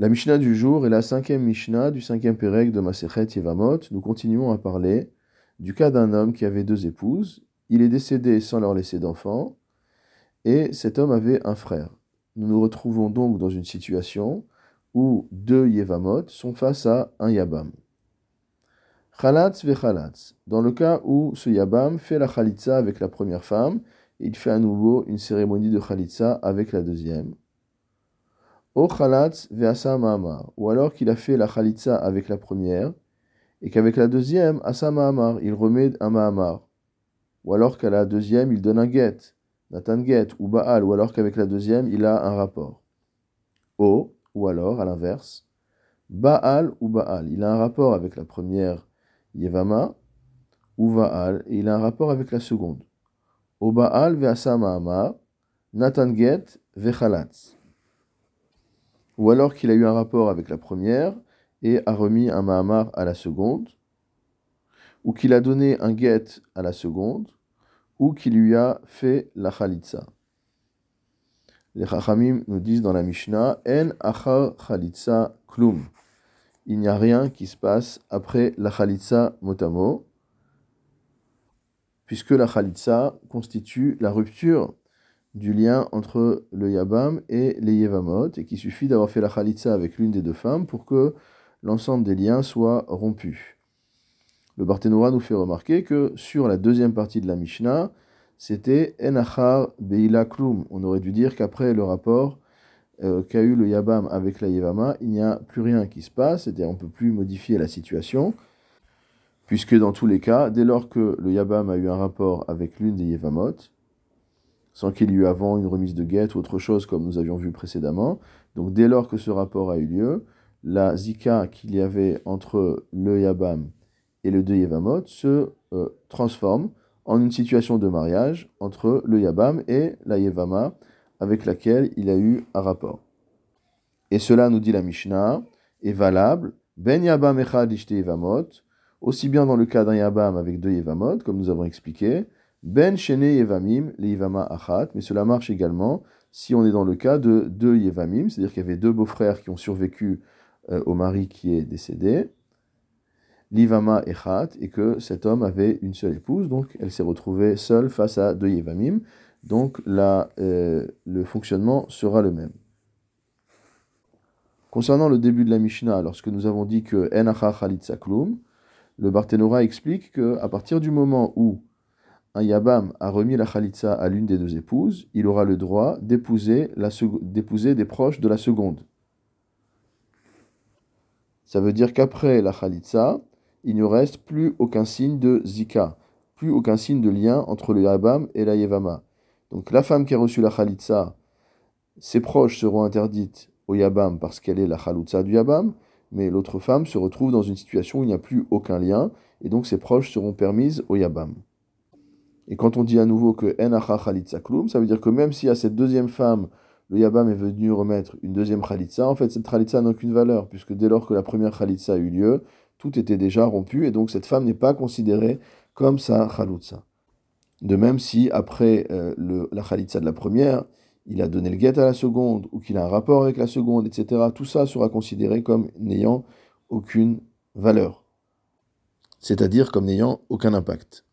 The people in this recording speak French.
La Mishnah du jour est la cinquième Mishnah du cinquième Pérec de Masechet Yevamot. Nous continuons à parler du cas d'un homme qui avait deux épouses. Il est décédé sans leur laisser d'enfants et cet homme avait un frère. Nous nous retrouvons donc dans une situation où deux Yevamot sont face à un Yabam. Chalatz vechalatz. Dans le cas où ce Yabam fait la Khalitza avec la première femme, il fait à nouveau une cérémonie de Khalitza avec la deuxième. O chalatz ve'asa. Ou alors qu'il a fait la Khalitza avec la première, et qu'avec la deuxième, asa ma'amar, il remet un ma'amar. Ou alors qu'à la deuxième, il donne un get, Nathan get, ou Baal, ou alors qu'avec la deuxième, il a un rapport. O, ou alors, à l'inverse, Baal ou Baal. Il a un rapport avec la première Yevama, ou Baal, et il a un rapport avec la seconde. O Baal ve'asa ma'amar, Nathan get ou alors qu'il a eu un rapport avec la première et a remis un Mahamar à la seconde, ou qu'il a donné un get à la seconde, ou qu'il lui a fait la Khalitsa. Les Chachamim nous disent dans la Mishnah En achar Khalitsa klum. Il n'y a rien qui se passe après la Khalitsa motamo, puisque la Khalitsa constitue la rupture du lien entre le Yabam et les Yevamot, et qu'il suffit d'avoir fait la Khalitsa avec l'une des deux femmes pour que l'ensemble des liens soit rompu. Le Barthénora nous fait remarquer que sur la deuxième partie de la Mishnah, c'était Enachar Beila Klum. On aurait dû dire qu'après le rapport euh, qu'a eu le Yabam avec la Yevama, il n'y a plus rien qui se passe, c'est-à-dire on ne peut plus modifier la situation, puisque dans tous les cas, dès lors que le Yabam a eu un rapport avec l'une des Yevamot, sans qu'il y eu avant une remise de guette ou autre chose comme nous avions vu précédemment. Donc dès lors que ce rapport a eu lieu, la zika qu'il y avait entre le Yabam et le deux se euh, transforme en une situation de mariage entre le Yabam et la Yevama avec laquelle il a eu un rapport. Et cela, nous dit la Mishnah, est valable, ben Yabam echad Yevamot, aussi bien dans le cas d'un Yabam avec deux Yevamot, comme nous avons expliqué, ben Shene Yevamim, les Yevama Achat, mais cela marche également si on est dans le cas de deux Yevamim, c'est-à-dire qu'il y avait deux beaux-frères qui ont survécu euh, au mari qui est décédé, l'Ivama Echat, et que cet homme avait une seule épouse, donc elle s'est retrouvée seule face à deux Yevamim, donc là, euh, le fonctionnement sera le même. Concernant le début de la Mishnah, lorsque nous avons dit que Enacha Khalit Saklum, le Barthénora explique qu'à partir du moment où un Yabam a remis la Khalitsa à l'une des deux épouses, il aura le droit d'épouser des proches de la seconde. Ça veut dire qu'après la Khalitsa, il ne reste plus aucun signe de Zika, plus aucun signe de lien entre le Yabam et la Yevama. Donc la femme qui a reçu la Khalitsa, ses proches seront interdites au Yabam parce qu'elle est la Khalitsa du Yabam, mais l'autre femme se retrouve dans une situation où il n'y a plus aucun lien, et donc ses proches seront permises au Yabam. Et quand on dit à nouveau que Enacha Khalitsa Klum, ça veut dire que même si à cette deuxième femme, le Yabam est venu remettre une deuxième Khalitsa, en fait cette Khalitsa n'a aucune valeur, puisque dès lors que la première Khalitsa a eu lieu, tout était déjà rompu, et donc cette femme n'est pas considérée comme sa Khalitsa. De même si après euh, la Khalitsa de la première, il a donné le guet à la seconde, ou qu'il a un rapport avec la seconde, etc., tout ça sera considéré comme n'ayant aucune valeur, c'est-à-dire comme n'ayant aucun impact.